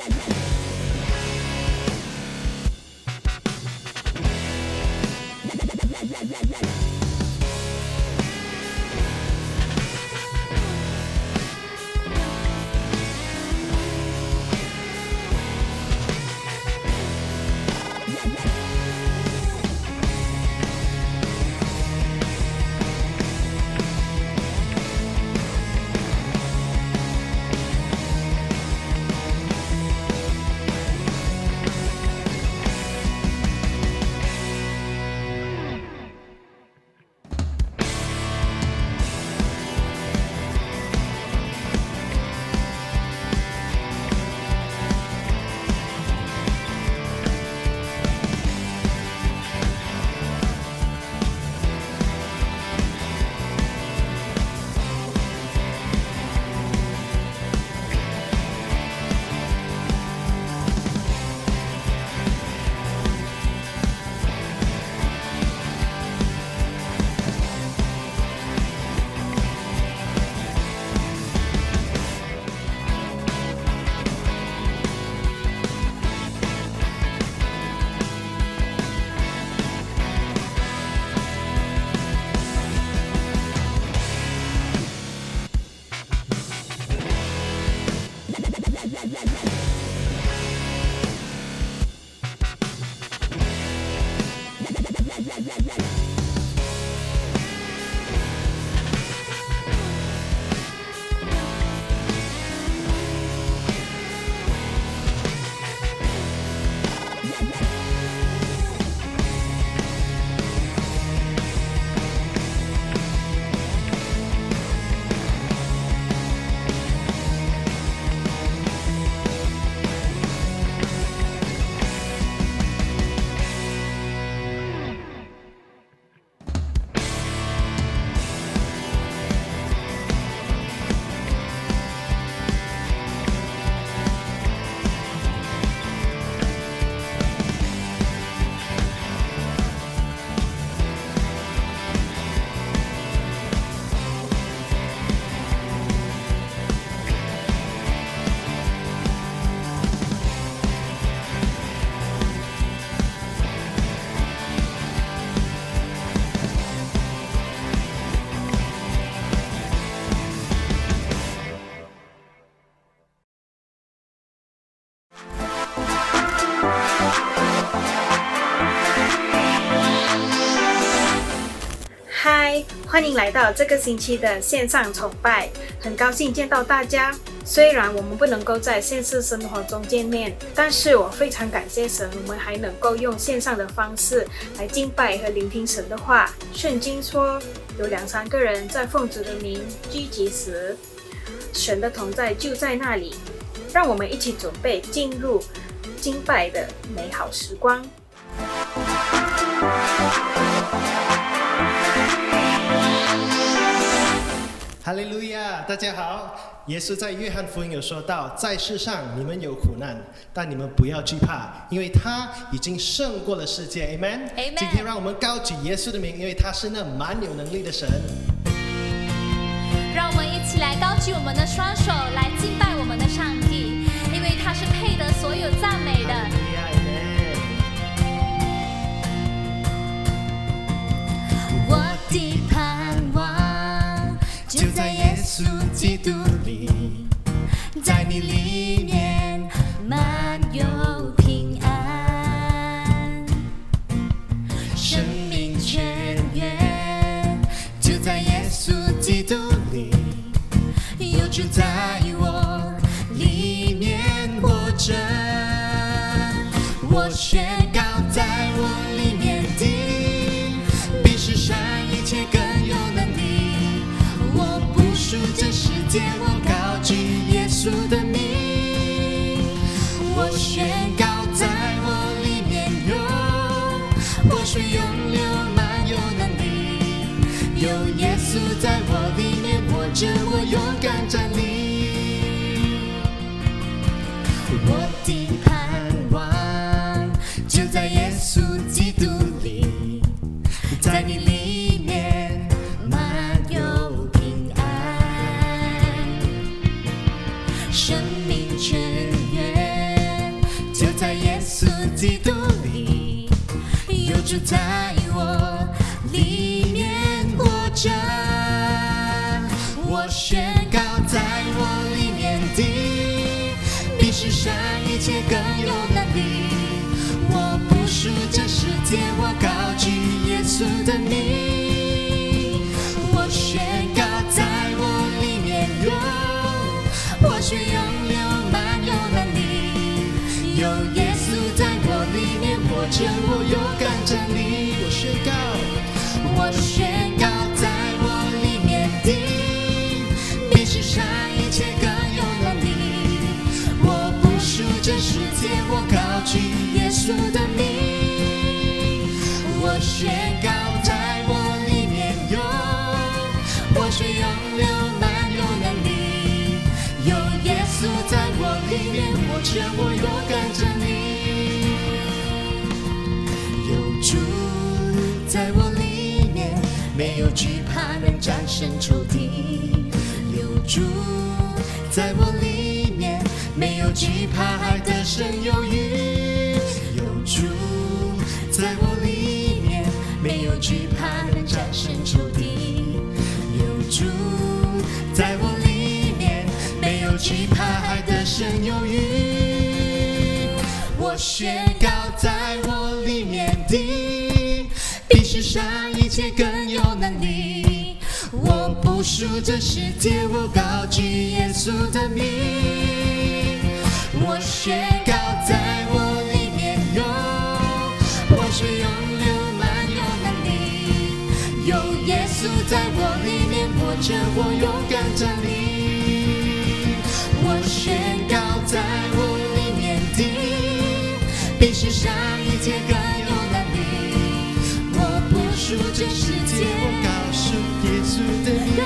la la la 欢迎来到这个星期的线上崇拜，很高兴见到大家。虽然我们不能够在现实生活中见面，但是我非常感谢神，我们还能够用线上的方式来敬拜和聆听神的话。圣经说，有两三个人在奉主的名聚集时，神的同在就在那里。让我们一起准备进入敬拜的美好时光。哈利路亚！大家好，耶稣在约翰福音有说到，在世上你们有苦难，但你们不要惧怕，因为他已经胜过了世界。Amen。Amen 今天让我们高举耶稣的名，因为他是那蛮有能力的神。让我们一起来高举我们的双手，来敬拜我们的上帝，因为他是配得所有赞美的。基督里，在你里面满有平安，生命泉源就在耶稣基督里，有主在耶稣的就在我里面活着。我宣告，在我里面的，比世上一切更面活着，我勇敢站立。我宣告，我宣告，在我里面的，比世上一切更有能力。我不属这世界，我高举耶稣的名。我宣告，在我里面有活水涌流，满有能力。有耶稣在我里面我着，我勇敢能战胜仇敌。有主在我里面，没有惧怕，还得胜有余。有主在我里面，没有惧怕，能战胜仇敌。有主在我里面，没有惧怕，还得胜有余。我宣告，在我里面的，比世上一切更有能力。我不属这世界，我高举耶稣的名。我宣告，在我里面有活水涌流，满有能力。有耶稣在我里面活着，我勇敢站立。我宣告，在我里面的，比世上一切更有能力。我不属这世界，我告诉耶稣的名，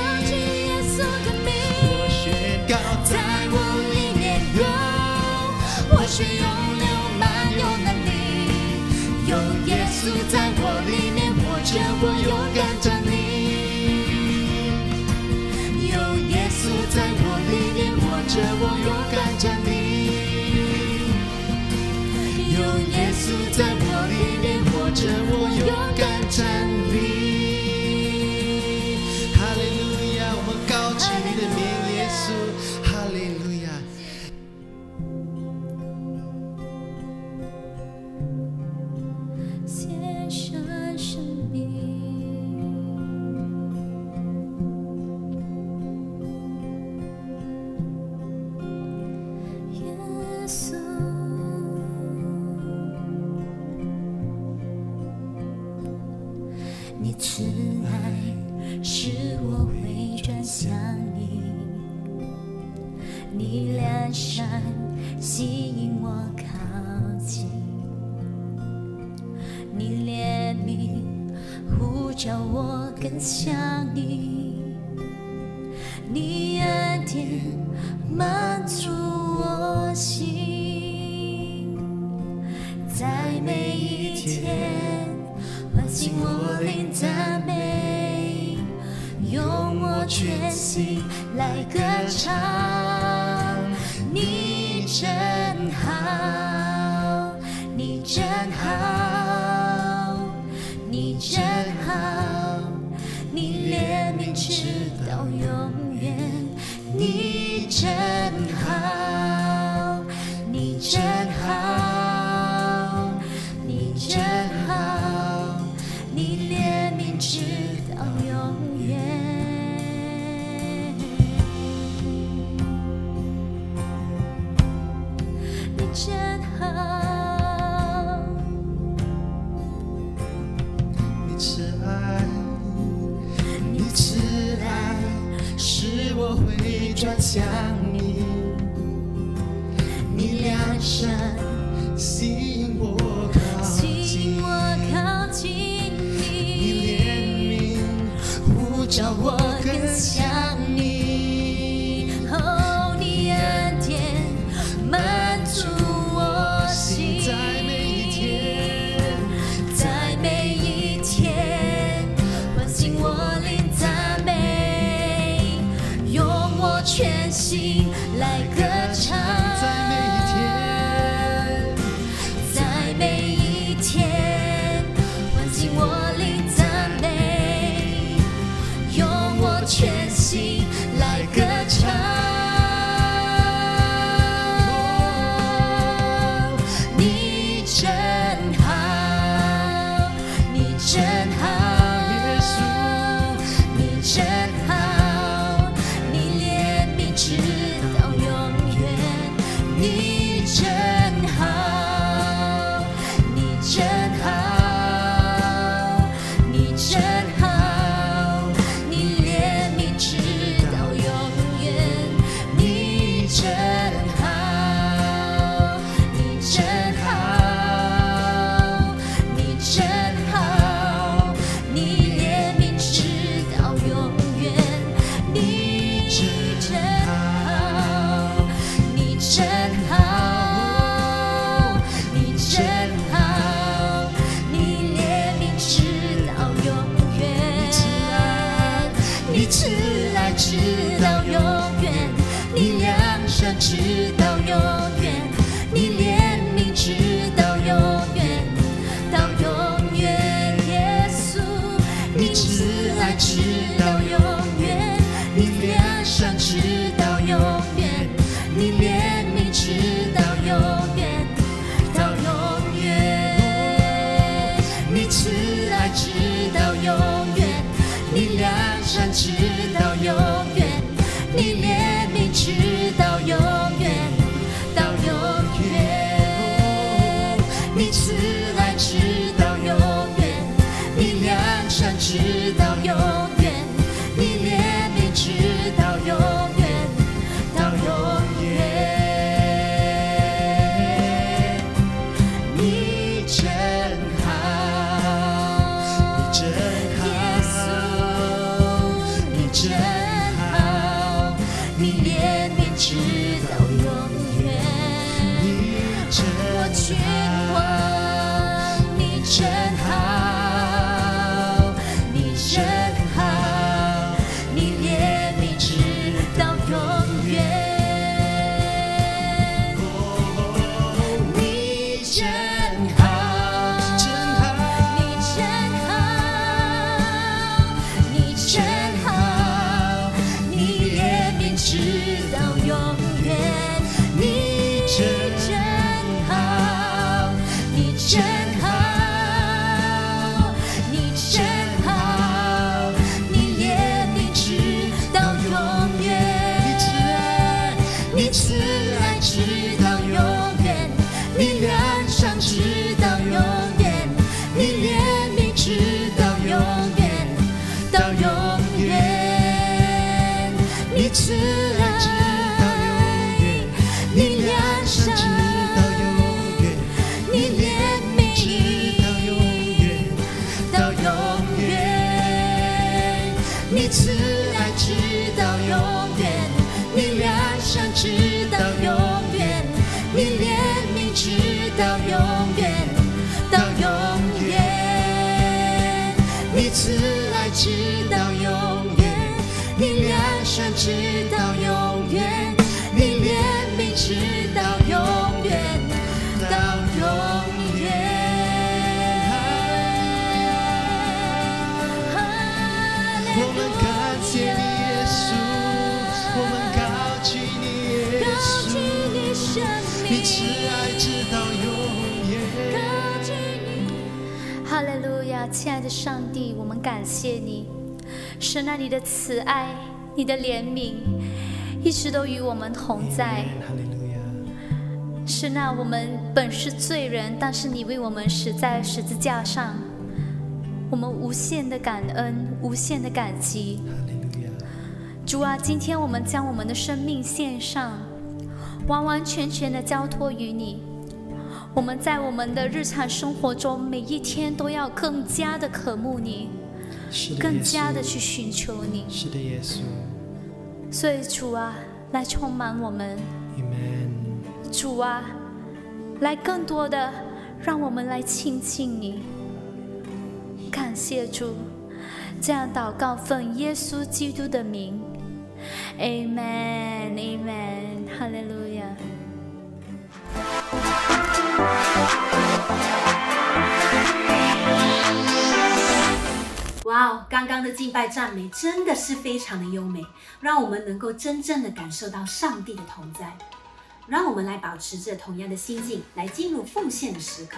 着我勇敢着。更想你你恩典满足我心在每一天唤醒我灵赞美用我全心来歌唱。你我。直到永远，你两手直到亲爱的上帝，我们感谢你，神啊，你的慈爱，你的怜悯，一直都与我们同在。神啊，我们本是罪人，但是你为我们死在十字架上，我们无限的感恩，无限的感激。主啊，今天我们将我们的生命献上，完完全全的交托于你。我们在我们的日常生活中，每一天都要更加的渴慕你，更加的去寻求你。是的，耶稣所以主啊，来充满我们。，Amen。主啊，来更多的让我们来亲近你。感谢主，这样祷告奉耶稣基督的名，Amen，Amen，哈利路亚。哇哦，刚刚的敬拜赞美真的是非常的优美，让我们能够真正的感受到上帝的同在。让我们来保持着同样的心境，来进入奉献的时刻。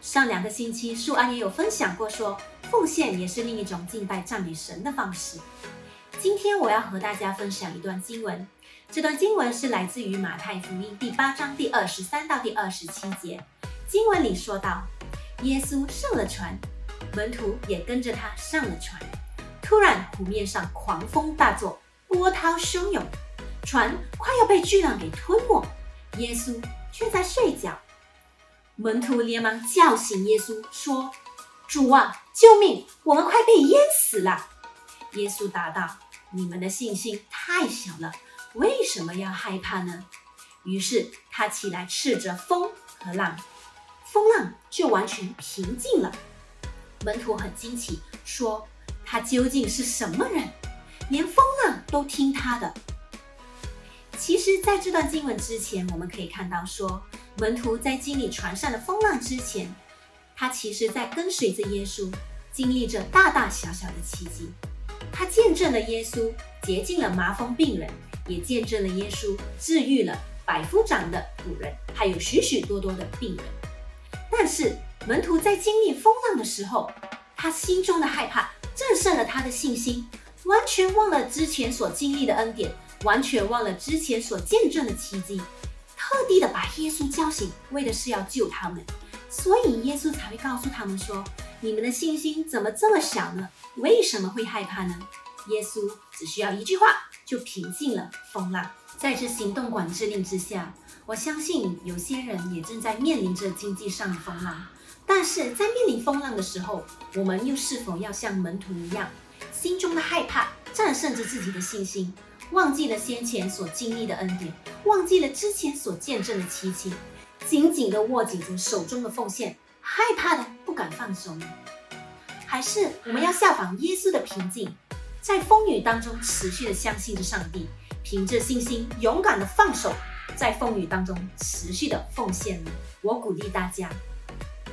上两个星期，树安也有分享过说，奉献也是另一种敬拜赞美神的方式。今天我要和大家分享一段经文，这段经文是来自于马太福音第八章第二十三到第二十七节。经文里说到，耶稣上了船，门徒也跟着他上了船。突然，湖面上狂风大作，波涛汹涌，船快要被巨浪给吞没，耶稣却在睡觉。门徒连忙叫醒耶稣，说：“主啊，救命！我们快被淹死了。”耶稣答道：“你们的信心太小了，为什么要害怕呢？”于是他起来斥责风和浪，风浪就完全平静了。门徒很惊奇，说：“他究竟是什么人？连风浪都听他的。”其实，在这段经文之前，我们可以看到说，门徒在经历船上的风浪之前，他其实在跟随着耶稣，经历着大大小小的奇迹。他见证了耶稣洁净了麻风病人，也见证了耶稣治愈了百夫长的仆人，还有许许多多的病人。但是门徒在经历风浪的时候，他心中的害怕战胜了他的信心，完全忘了之前所经历的恩典，完全忘了之前所见证的奇迹，特地的把耶稣叫醒，为的是要救他们。所以耶稣才会告诉他们说：“你们的信心怎么这么小呢？为什么会害怕呢？”耶稣只需要一句话就平静了风浪。在这行动管制令之下，我相信有些人也正在面临着经济上的风浪。但是在面临风浪的时候，我们又是否要像门徒一样，心中的害怕战胜着自己的信心，忘记了先前所经历的恩典，忘记了之前所见证的奇迹，紧紧地握紧着手中的奉献，害怕的不敢放手？还是我们要效仿耶稣的平静，在风雨当中持续的相信着上帝，凭着信心勇敢的放手，在风雨当中持续的奉献？我鼓励大家，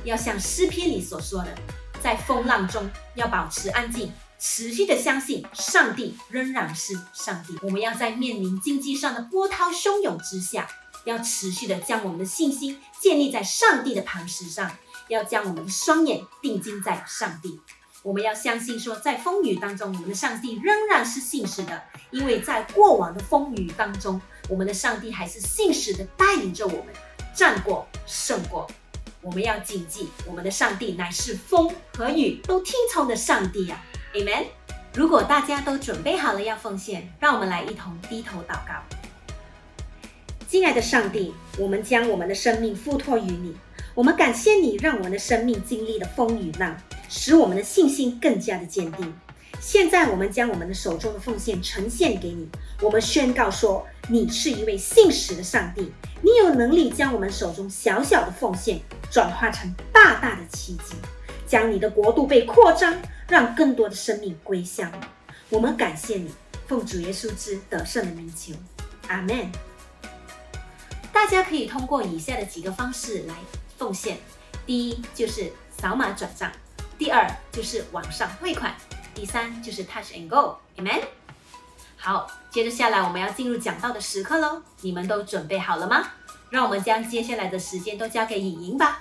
要像诗篇里所说的，在风浪中要保持安静，持续的相信上帝仍然是上帝。我们要在面临经济上的波涛汹涌之下，要持续的将我们的信心建立在上帝的磐石上，要将我们的双眼定睛在上帝。我们要相信说，在风雨当中，我们的上帝仍然是信实的，因为在过往的风雨当中，我们的上帝还是信实的带领着我们战过、胜过。我们要谨记，我们的上帝乃是风和雨都听从的上帝啊！Amen。如果大家都准备好了要奉献，让我们来一同低头祷告。亲爱的上帝，我们将我们的生命付托于你，我们感谢你，让我们的生命经历了风雨浪，使我们的信心更加的坚定。现在我们将我们的手中的奉献呈现给你，我们宣告说，你是一位信实的上帝，你有能力将我们手中小小的奉献转化成大大的奇迹，将你的国度被扩张，让更多的生命归向。我们感谢你，奉主耶稣之得胜的名求，阿门。大家可以通过以下的几个方式来奉献：第一就是扫码转账，第二就是网上汇款。第三就是 touch and go，amen。好，接着下来我们要进入讲道的时刻喽，你们都准备好了吗？让我们将接下来的时间都交给影莹吧。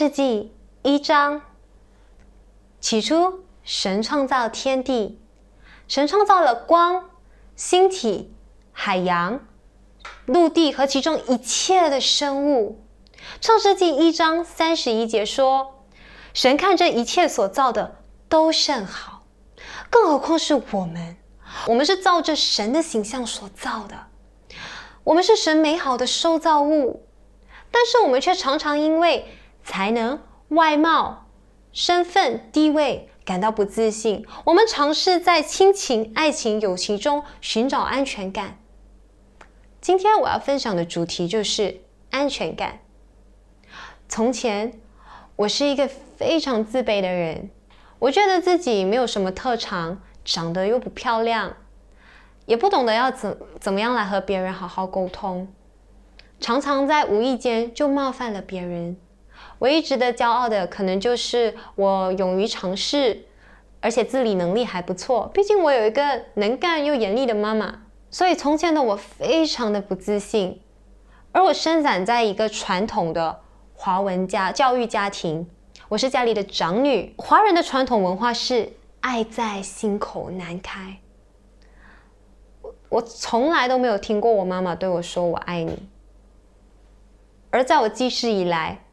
世纪一章。起初，神创造天地，神创造了光、星体、海洋、陆地和其中一切的生物。创世纪一章三十一节说：“神看这一切所造的都甚好，更何况是我们？我们是照着神的形象所造的，我们是神美好的受造物。但是我们却常常因为才能、外貌。”身份地位感到不自信，我们尝试在亲情、爱情、友情中寻找安全感。今天我要分享的主题就是安全感。从前，我是一个非常自卑的人，我觉得自己没有什么特长，长得又不漂亮，也不懂得要怎怎么样来和别人好好沟通，常常在无意间就冒犯了别人。唯一值得骄傲的，可能就是我勇于尝试，而且自理能力还不错。毕竟我有一个能干又严厉的妈妈，所以从前的我非常的不自信。而我生长在一个传统的华文家教育家庭，我是家里的长女。华人的传统文化是爱在心口难开。我我从来都没有听过我妈妈对我说我爱你。而在我记事以来，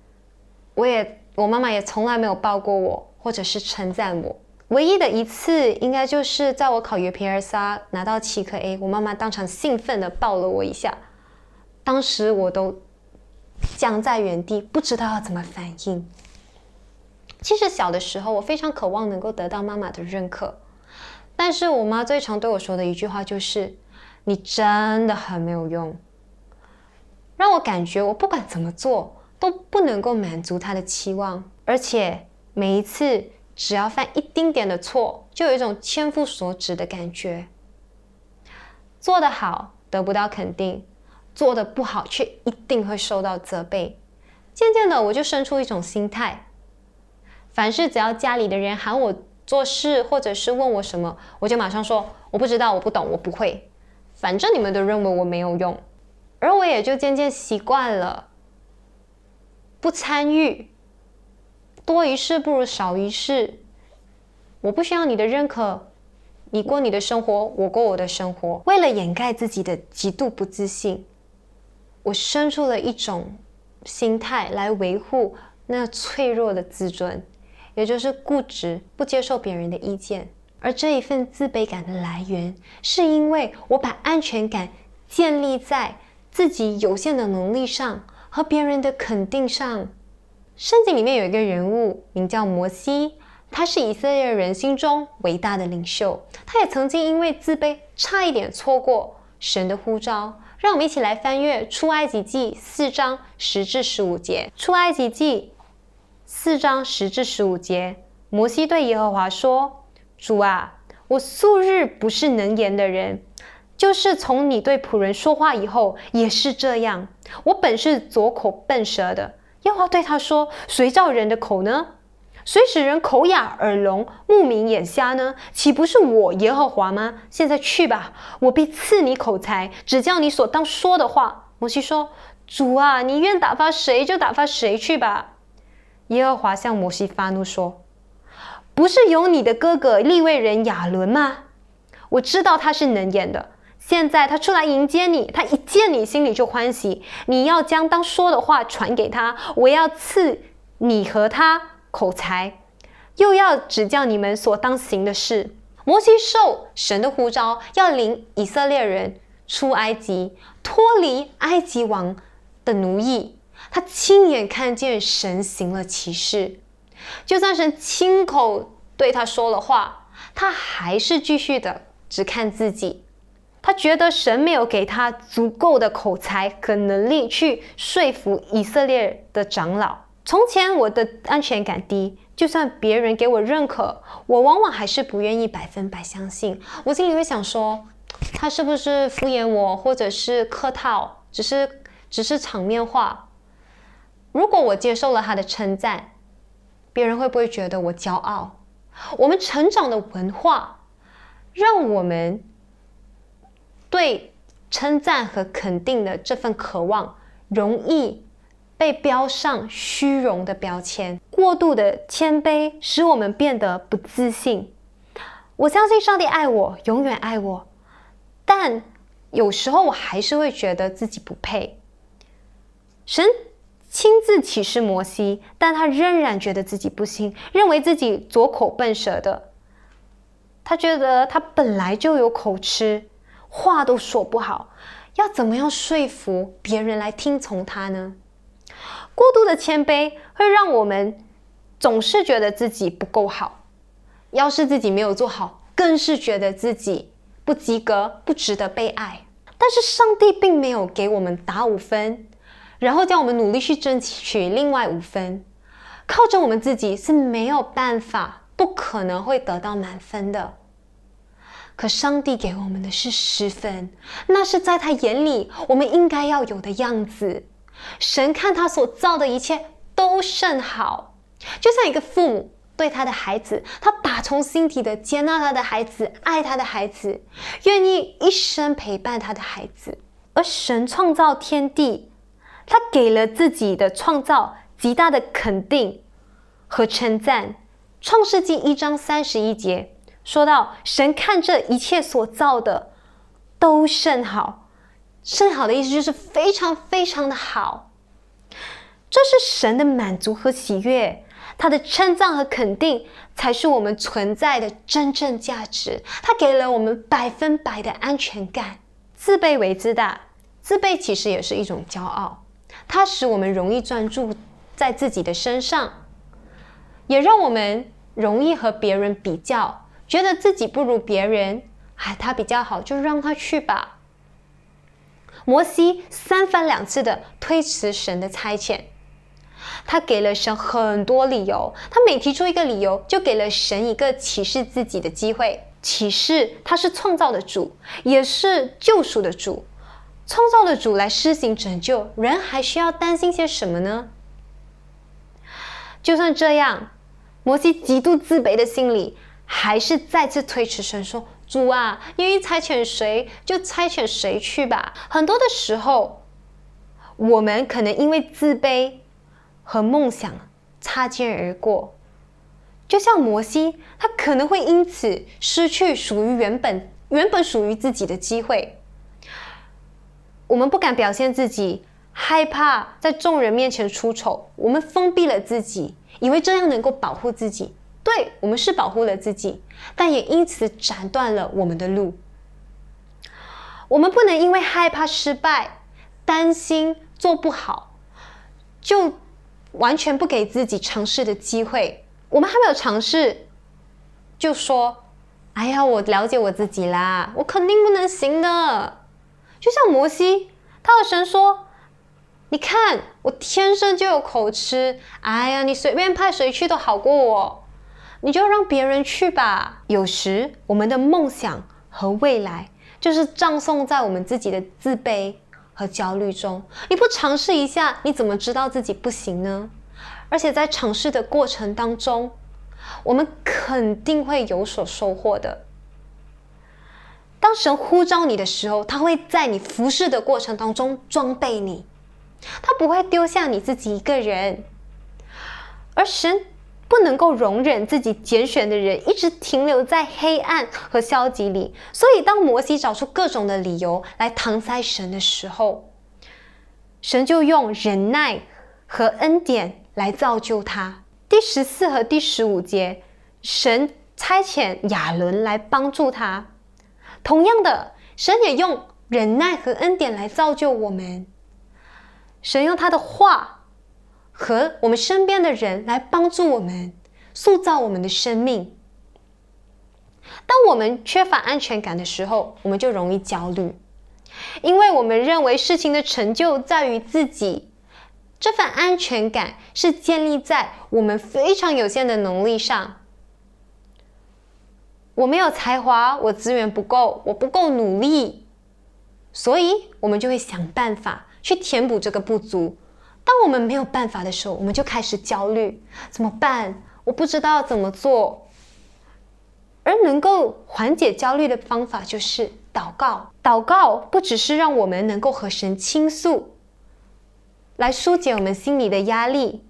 我也，我妈妈也从来没有抱过我，或者是称赞我。唯一的一次，应该就是在我考 UPSR 拿到七颗 A，我妈妈当场兴奋的抱了我一下，当时我都僵在原地，不知道要怎么反应。其实小的时候，我非常渴望能够得到妈妈的认可，但是我妈最常对我说的一句话就是：“你真的很没有用。”让我感觉我不管怎么做。都不能够满足他的期望，而且每一次只要犯一丁点的错，就有一种千夫所指的感觉。做得好得不到肯定，做得不好却一定会受到责备。渐渐的，我就生出一种心态：凡是只要家里的人喊我做事，或者是问我什么，我就马上说我不知道，我不懂，我不会。反正你们都认为我没有用，而我也就渐渐习惯了。不参与，多一事不如少一事。我不需要你的认可，你过你的生活，我过我的生活。为了掩盖自己的极度不自信，我生出了一种心态来维护那脆弱的自尊，也就是固执，不接受别人的意见。而这一份自卑感的来源，是因为我把安全感建立在自己有限的能力上。和别人的肯定上，圣经里面有一个人物名叫摩西，他是以色列人心中伟大的领袖。他也曾经因为自卑，差一点错过神的呼召。让我们一起来翻阅出埃及记四章十至十五节。出埃及记四章十至十五节，摩西对耶和华说：“主啊，我素日不是能言的人。”就是从你对仆人说话以后，也是这样。我本是左口笨舌的。耶和华对他说：“谁造人的口呢？谁使人口哑耳聋、目明眼瞎呢？岂不是我耶和华吗？现在去吧，我必赐你口才，只叫你所当说的话。”摩西说：“主啊，你愿打发谁就打发谁去吧。”耶和华向摩西发怒说：“不是有你的哥哥利未人亚伦吗？我知道他是能言的。现在他出来迎接你，他一见你心里就欢喜。你要将当说的话传给他，我要赐你和他口才，又要指教你们所当行的事。摩西受神的呼召，要领以色列人出埃及，脱离埃及王的奴役。他亲眼看见神行了奇事。就算神亲口对他说了话，他还是继续的只看自己。他觉得神没有给他足够的口才和能力去说服以色列的长老。从前我的安全感低，就算别人给我认可，我往往还是不愿意百分百相信。我心里会想说，他是不是敷衍我，或者是客套，只是只是场面话。如果我接受了他的称赞，别人会不会觉得我骄傲？我们成长的文化，让我们对称赞和肯定的这份渴望，容易被标上虚荣的标签。过度的谦卑使我们变得不自信。我相信上帝爱我，永远爱我，但有时候我还是会觉得自己不配。神。亲自启示摩西，但他仍然觉得自己不行，认为自己左口笨舌的。他觉得他本来就有口吃，话都说不好，要怎么样说服别人来听从他呢？过度的谦卑会让我们总是觉得自己不够好，要是自己没有做好，更是觉得自己不及格，不值得被爱。但是上帝并没有给我们打五分。然后叫我们努力去争取另外五分，靠着我们自己是没有办法，不可能会得到满分的。可上帝给我们的是十分，那是在他眼里我们应该要有的样子。神看他所造的一切都甚好，就像一个父母对他的孩子，他打从心底的接纳他的孩子，爱他的孩子，愿意一生陪伴他的孩子。而神创造天地。他给了自己的创造极大的肯定和称赞。创世纪一章三十一节说到：“神看这一切所造的都甚好，甚好的意思就是非常非常的好。这是神的满足和喜悦，他的称赞和肯定才是我们存在的真正价值。他给了我们百分百的安全感。自卑为自大，自卑其实也是一种骄傲。”它使我们容易专注在自己的身上，也让我们容易和别人比较，觉得自己不如别人，哎，他比较好，就让他去吧。摩西三番两次的推辞神的差遣，他给了神很多理由，他每提出一个理由，就给了神一个启示自己的机会，启示他是创造的主，也是救赎的主。创造的主来施行拯救，人还需要担心些什么呢？就算这样，摩西极度自卑的心里，还是再次推迟神说：“主啊，愿意差遣谁就差遣谁去吧。”很多的时候，我们可能因为自卑和梦想擦肩而过，就像摩西，他可能会因此失去属于原本原本属于自己的机会。我们不敢表现自己，害怕在众人面前出丑。我们封闭了自己，以为这样能够保护自己。对我们是保护了自己，但也因此斩断了我们的路。我们不能因为害怕失败、担心做不好，就完全不给自己尝试的机会。我们还没有尝试，就说：“哎呀，我了解我自己啦，我肯定不能行的。”就像摩西，他和神说：“你看，我天生就有口吃。哎呀，你随便派谁去都好过我，你就让别人去吧。”有时，我们的梦想和未来就是葬送在我们自己的自卑和焦虑中。你不尝试一下，你怎么知道自己不行呢？而且在尝试的过程当中，我们肯定会有所收获的。当神呼召你的时候，他会在你服侍的过程当中装备你，他不会丢下你自己一个人。而神不能够容忍自己拣选的人一直停留在黑暗和消极里，所以当摩西找出各种的理由来搪塞神的时候，神就用忍耐和恩典来造就他。第十四和第十五节，神差遣亚伦来帮助他。同样的，神也用忍耐和恩典来造就我们。神用他的话和我们身边的人来帮助我们，塑造我们的生命。当我们缺乏安全感的时候，我们就容易焦虑，因为我们认为事情的成就在于自己。这份安全感是建立在我们非常有限的能力上。我没有才华，我资源不够，我不够努力，所以我们就会想办法去填补这个不足。当我们没有办法的时候，我们就开始焦虑，怎么办？我不知道怎么做。而能够缓解焦虑的方法就是祷告。祷告不只是让我们能够和神倾诉，来疏解我们心里的压力，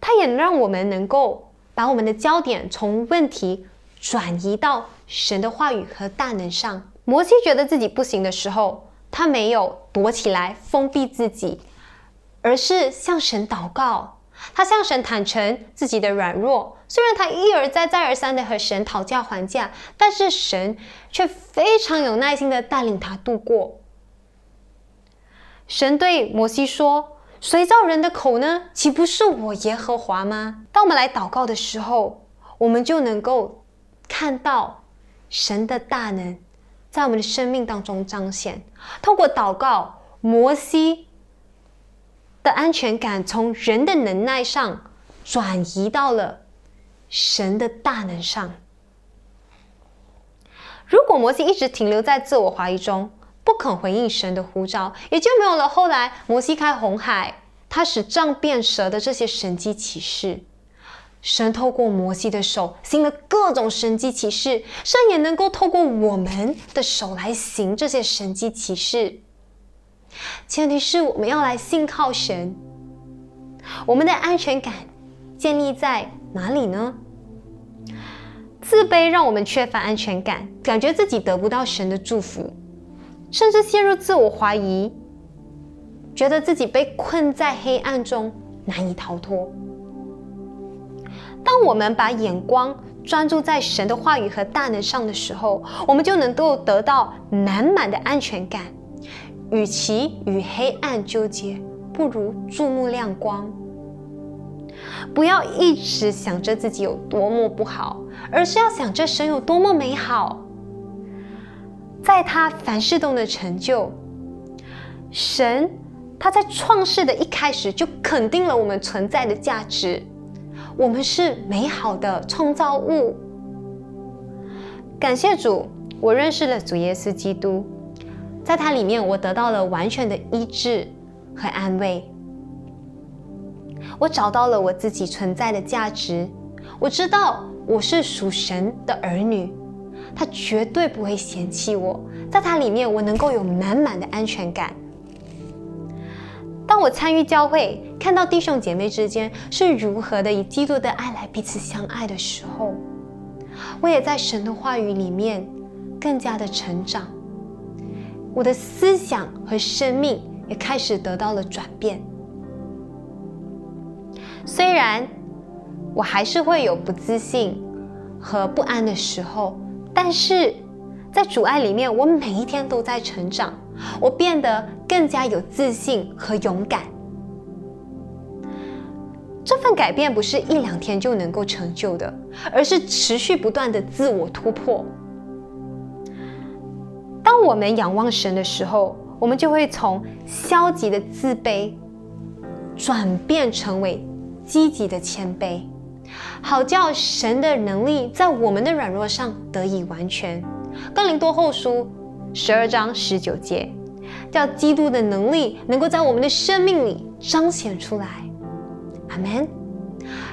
它也让我们能够把我们的焦点从问题。转移到神的话语和大能上。摩西觉得自己不行的时候，他没有躲起来封闭自己，而是向神祷告。他向神坦诚自己的软弱。虽然他一而再、再而三的和神讨价还价，但是神却非常有耐心的带领他度过。神对摩西说：“谁造人的口呢？岂不是我耶和华吗？”当我们来祷告的时候，我们就能够。看到神的大能在我们的生命当中彰显，透过祷告，摩西的安全感从人的能耐上转移到了神的大能上。如果摩西一直停留在自我怀疑中，不肯回应神的呼召，也就没有了后来摩西开红海，他使杖变蛇的这些神迹启示。神透过摩西的手行了各种神迹奇事，神也能够透过我们的手来行这些神迹奇事。前提是我们要来信靠神。我们的安全感建立在哪里呢？自卑让我们缺乏安全感，感觉自己得不到神的祝福，甚至陷入自我怀疑，觉得自己被困在黑暗中难以逃脱。当我们把眼光专注在神的话语和大能上的时候，我们就能够得到满满的安全感。与其与黑暗纠结，不如注目亮光。不要一直想着自己有多么不好，而是要想着神有多么美好。在他凡事中的成就，神他在创世的一开始就肯定了我们存在的价值。我们是美好的创造物。感谢主，我认识了主耶稣基督，在它里面，我得到了完全的医治和安慰。我找到了我自己存在的价值。我知道我是属神的儿女，他绝对不会嫌弃我。在他里面，我能够有满满的安全感。当我参与教会，看到弟兄姐妹之间是如何的以基督的爱来彼此相爱的时候，我也在神的话语里面更加的成长，我的思想和生命也开始得到了转变。虽然我还是会有不自信和不安的时候，但是在阻碍里面，我每一天都在成长。我变得更加有自信和勇敢。这份改变不是一两天就能够成就的，而是持续不断的自我突破。当我们仰望神的时候，我们就会从消极的自卑转变成为积极的谦卑，好叫神的能力在我们的软弱上得以完全。哥林多后书。十二章十九节，叫基督的能力能够在我们的生命里彰显出来。阿门。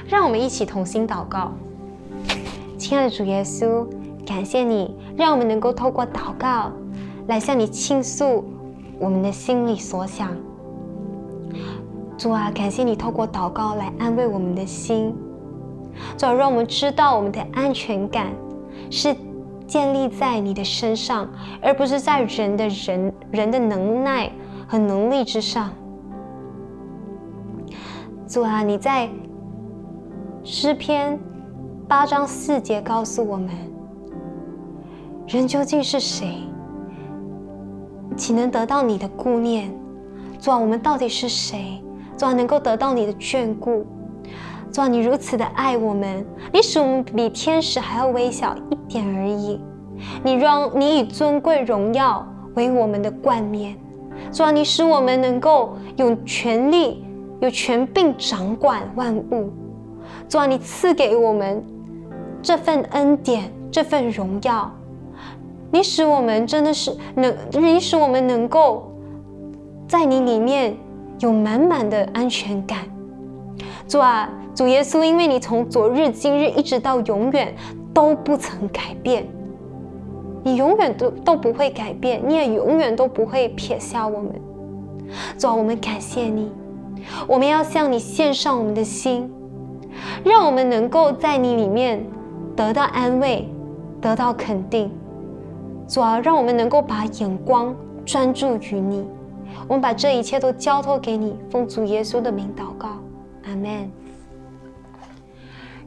让我们一起同心祷告，亲爱的主耶稣，感谢你让我们能够透过祷告来向你倾诉我们的心里所想。主啊，感谢你透过祷告来安慰我们的心。主啊，让我们知道我们的安全感是建立在你的身上，而不是在人的人人的能耐和能力之上。主啊，你在诗篇八章四节告诉我们：人究竟是谁？岂能得到你的顾念？主啊，我们到底是谁？主啊，能够得到你的眷顾？主啊，你如此的爱我们，你使我们比天使还要微小一点而已。你让你以尊贵荣耀为我们的冠冕。主啊，你使我们能够有权利、有权柄掌管万物。主啊，你赐给我们这份恩典、这份荣耀。你使我们真的是能，你使我们能够在你里面有满满的安全感。主啊，主耶稣，因为你从昨日、今日一直到永远都不曾改变，你永远都都不会改变，你也永远都不会撇下我们。主啊，我们感谢你，我们要向你献上我们的心，让我们能够在你里面得到安慰，得到肯定。主啊，让我们能够把眼光专注于你。我们把这一切都交托给你，奉主耶稣的名祷告，阿门。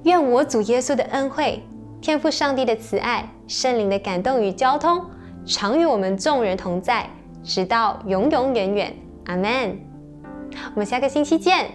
愿我主耶稣的恩惠、天赋上帝的慈爱、圣灵的感动与交通，常与我们众人同在，直到永永远远，阿门。我们下个星期见。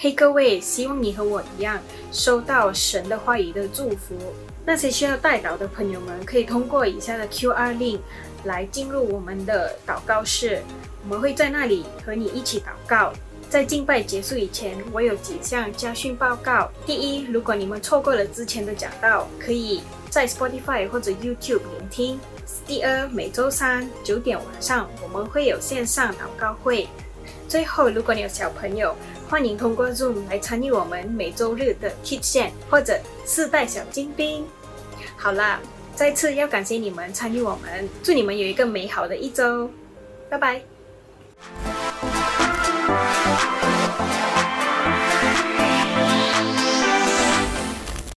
嘿，各位，希望你和我一样收到神的话语的祝福。那些需要代祷的朋友们，可以通过以下的 QR link 来进入我们的祷告室，我们会在那里和你一起祷告。在敬拜结束以前，我有几项家训报告。第一，如果你们错过了之前的讲道，可以在 Spotify 或者 YouTube 聆听。第二，每周三九点晚上，我们会有线上祷告会。最后，如果你有小朋友，欢迎通过 Zoom 来参与我们每周日的 Kids Chat 或者四代小精兵。好啦，再次要感谢你们参与我们，祝你们有一个美好的一周，拜拜。